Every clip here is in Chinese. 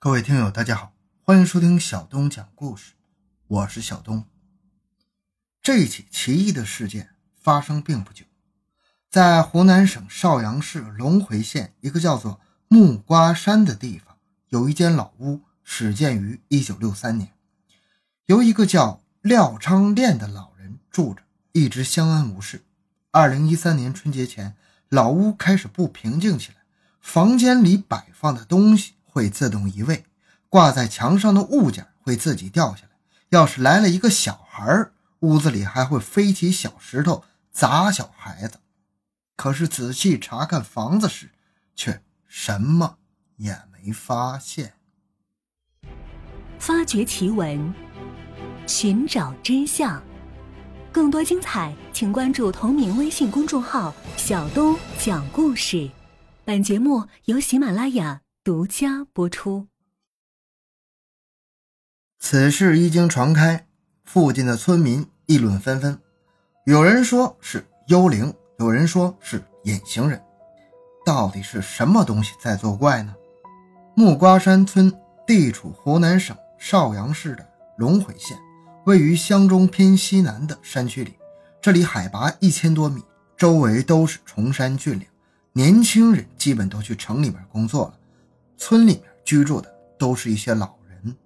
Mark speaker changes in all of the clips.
Speaker 1: 各位听友，大家好，欢迎收听小东讲故事，我是小东。这起奇异的事件发生并不久，在湖南省邵阳市隆回县一个叫做木瓜山的地方，有一间老屋，始建于一九六三年，由一个叫廖昌炼的老人住着，一直相安无事。二零一三年春节前，老屋开始不平静起来，房间里摆放的东西。会自动移位，挂在墙上的物件会自己掉下来。要是来了一个小孩屋子里还会飞起小石头砸小孩子。可是仔细查看房子时，却什么也没发现。
Speaker 2: 发掘奇闻，寻找真相，更多精彩，请关注同名微信公众号“小东讲故事”。本节目由喜马拉雅。独家播出。
Speaker 1: 此事一经传开，附近的村民议论纷纷。有人说是幽灵，有人说是隐形人。到底是什么东西在作怪呢？木瓜山村地处湖南省邵阳市的隆回县，位于湘中偏西南的山区里。这里海拔一千多米，周围都是崇山峻岭，年轻人基本都去城里面工作了。村里面居住的都是一些老人。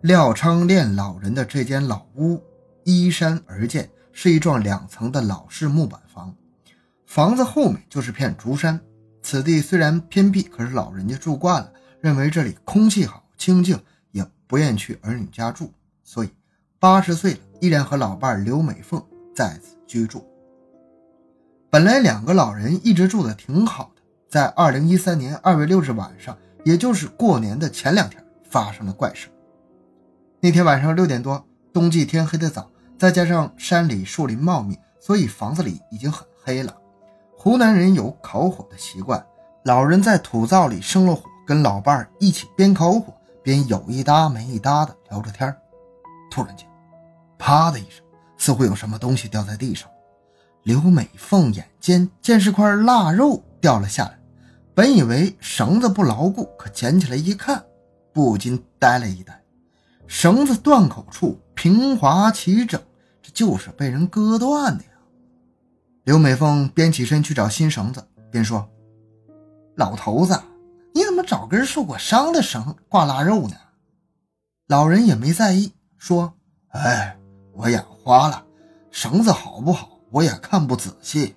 Speaker 1: 廖昌炼老人的这间老屋依山而建，是一幢两层的老式木板房。房子后面就是片竹山。此地虽然偏僻，可是老人家住惯了，认为这里空气好、清静，也不愿去儿女家住，所以八十岁了依然和老伴刘美凤在此居住。本来两个老人一直住的挺好的。在二零一三年二月六日晚上，也就是过年的前两天，发生了怪事。那天晚上六点多，冬季天黑的早，再加上山里树林茂密，所以房子里已经很黑了。湖南人有烤火的习惯，老人在土灶里生了火，跟老伴儿一起边烤火边有一搭没一搭的聊着天突然间，啪的一声，似乎有什么东西掉在地上。刘美凤眼尖，见是块腊肉掉了下来。本以为绳子不牢固，可捡起来一看，不禁呆了一呆。绳子断口处平滑齐整，这就是被人割断的呀！刘美凤边起身去找新绳子，边说：“老头子，你怎么找根受过伤的绳挂腊肉呢？”老人也没在意，说：“哎，我眼花了，绳子好不好，我也看不仔细。”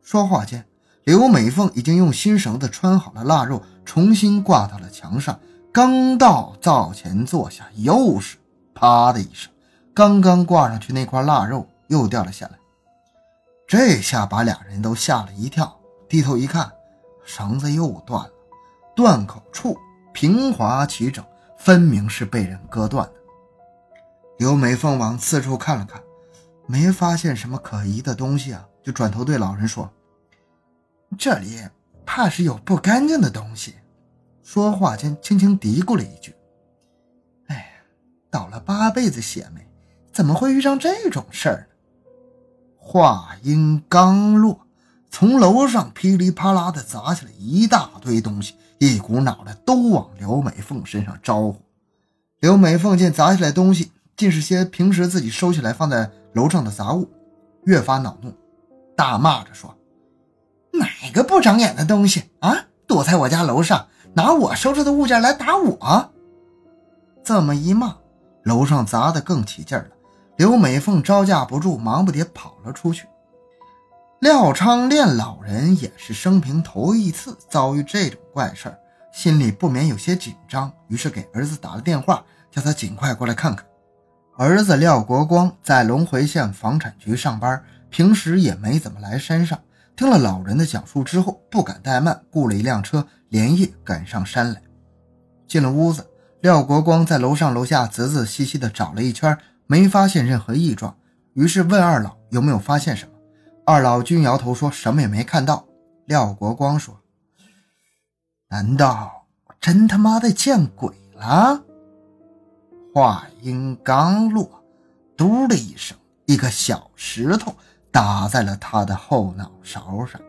Speaker 1: 说话间。刘美凤已经用新绳子穿好了腊肉，重新挂到了墙上。刚到灶前坐下，又是啪的一声，刚刚挂上去那块腊肉又掉了下来。这下把俩人都吓了一跳，低头一看，绳子又断了，断口处平滑齐整，分明是被人割断的。刘美凤往四处看了看，没发现什么可疑的东西啊，就转头对老人说。这里怕是有不干净的东西。说话间，轻轻嘀咕了一句：“哎，倒了八辈子血霉，怎么会遇上这种事儿呢？”话音刚落，从楼上噼里啪啦的砸下来一大堆东西，一股脑的都往刘美凤身上招呼。刘美凤见砸下来东西尽是些平时自己收起来放在楼上的杂物，越发恼怒，大骂着说。哪个不长眼的东西啊！躲在我家楼上，拿我收拾的物件来打我。这么一骂，楼上砸得更起劲了。刘美凤招架不住，忙不迭跑了出去。廖昌炼老人也是生平头一次遭遇这种怪事，心里不免有些紧张，于是给儿子打了电话，叫他尽快过来看看。儿子廖国光在龙回县房产局上班，平时也没怎么来山上。听了老人的讲述之后，不敢怠慢，雇了一辆车，连夜赶上山来。进了屋子，廖国光在楼上楼下仔仔细细地找了一圈，没发现任何异状，于是问二老有没有发现什么。二老均摇头说什么也没看到。廖国光说：“难道真他妈的见鬼了？”话音刚落，嘟的一声，一个小石头。打在了他的后脑勺上，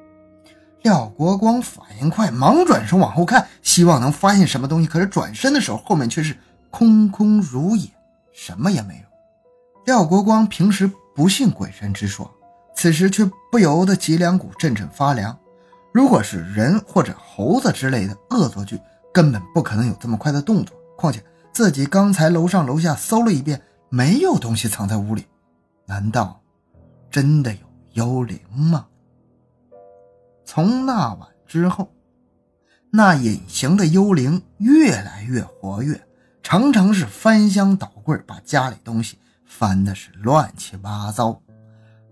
Speaker 1: 廖国光反应快，忙转身往后看，希望能发现什么东西。可是转身的时候，后面却是空空如也，什么也没有。廖国光平时不信鬼神之说，此时却不由得脊梁骨阵阵发凉。如果是人或者猴子之类的恶作剧，根本不可能有这么快的动作。况且自己刚才楼上楼下搜了一遍，没有东西藏在屋里，难道真的有幽灵吗？从那晚之后，那隐形的幽灵越来越活跃，常常是翻箱倒柜，把家里东西翻的是乱七八糟，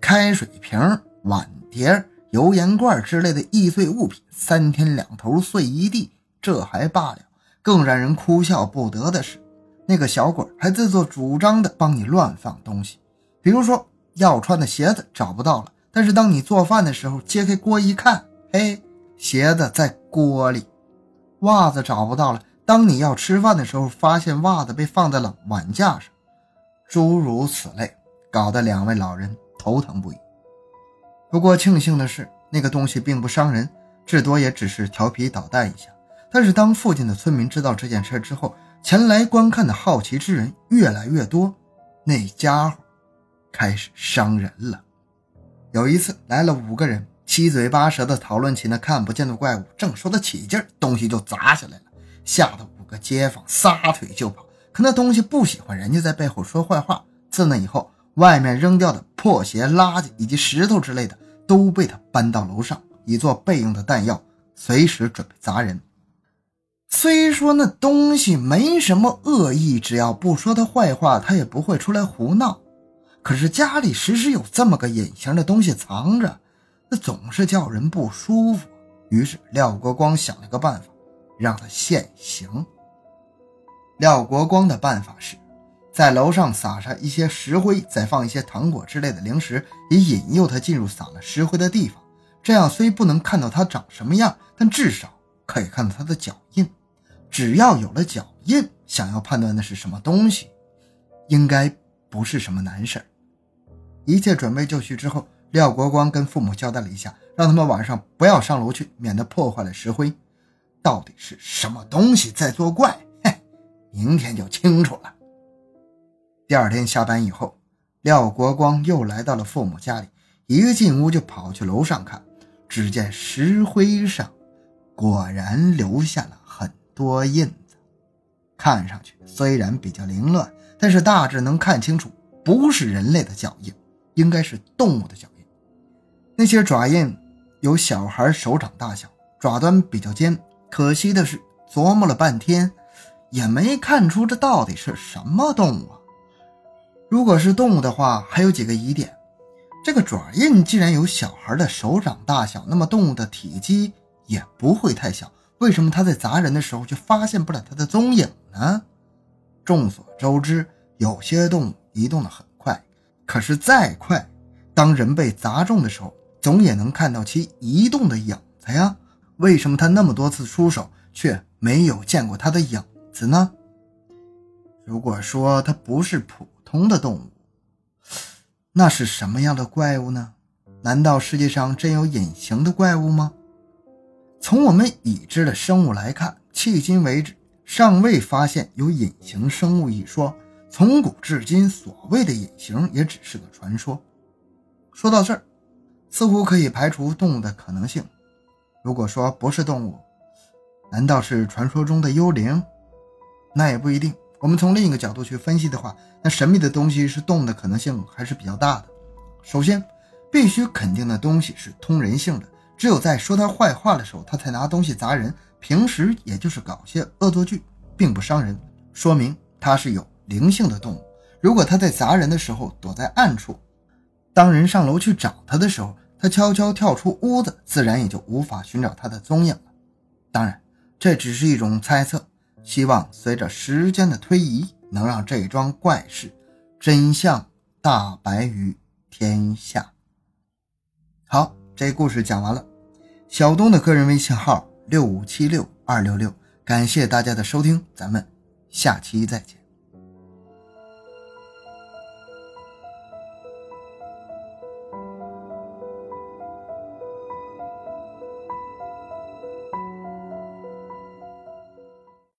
Speaker 1: 开水瓶、碗碟、油盐罐之类的易碎物品，三天两头碎一地。这还罢了，更让人哭笑不得的是，那个小鬼还自作主张的帮你乱放东西，比如说要穿的鞋子找不到了。但是当你做饭的时候，揭开锅一看，嘿，鞋子在锅里；袜子找不到了。当你要吃饭的时候，发现袜子被放在了碗架上。诸如此类，搞得两位老人头疼不已。不过庆幸的是，那个东西并不伤人，至多也只是调皮捣蛋一下。但是当附近的村民知道这件事之后，前来观看的好奇之人越来越多，那家伙开始伤人了。有一次来了五个人，七嘴八舌的讨论起那看不见的怪物，正说得起劲，东西就砸下来了，吓得五个街坊撒腿就跑。可那东西不喜欢人家在背后说坏话，自那以后，外面扔掉的破鞋、垃圾以及石头之类的，都被他搬到楼上，以做备用的弹药，随时准备砸人。虽说那东西没什么恶意，只要不说他坏话，他也不会出来胡闹。可是家里时时有这么个隐形的东西藏着，那总是叫人不舒服。于是廖国光想了个办法，让他现形。廖国光的办法是，在楼上撒上一些石灰，再放一些糖果之类的零食，以引诱他进入撒了石灰的地方。这样虽不能看到他长什么样，但至少可以看到他的脚印。只要有了脚印，想要判断那是什么东西，应该不是什么难事儿。一切准备就绪之后，廖国光跟父母交代了一下，让他们晚上不要上楼去，免得破坏了石灰。到底是什么东西在作怪？嘿，明天就清楚了。第二天下班以后，廖国光又来到了父母家里，一进屋就跑去楼上看，只见石灰上果然留下了很多印子，看上去虽然比较凌乱，但是大致能看清楚，不是人类的脚印。应该是动物的脚印，那些爪印有小孩手掌大小，爪端比较尖。可惜的是，琢磨了半天，也没看出这到底是什么动物啊。如果是动物的话，还有几个疑点：这个爪印既然有小孩的手掌大小，那么动物的体积也不会太小。为什么它在砸人的时候却发现不了它的踪影呢？众所周知，有些动物移动的很。可是再快，当人被砸中的时候，总也能看到其移动的影子呀。为什么他那么多次出手，却没有见过他的影子呢？如果说它不是普通的动物，那是什么样的怪物呢？难道世界上真有隐形的怪物吗？从我们已知的生物来看，迄今为止尚未发现有隐形生物一说。从古至今，所谓的隐形也只是个传说。说到这儿，似乎可以排除动物的可能性。如果说不是动物，难道是传说中的幽灵？那也不一定。我们从另一个角度去分析的话，那神秘的东西是动物的可能性还是比较大的。首先，必须肯定的东西是通人性的，只有在说他坏话的时候，他才拿东西砸人。平时也就是搞些恶作剧，并不伤人，说明他是有。灵性的动物，如果他在砸人的时候躲在暗处，当人上楼去找他的时候，他悄悄跳出屋子，自然也就无法寻找他的踪影了。当然，这只是一种猜测，希望随着时间的推移，能让这桩怪事真相大白于天下。好，这故事讲完了。小东的个人微信号六五七六二六六，感谢大家的收听，咱们下期再见。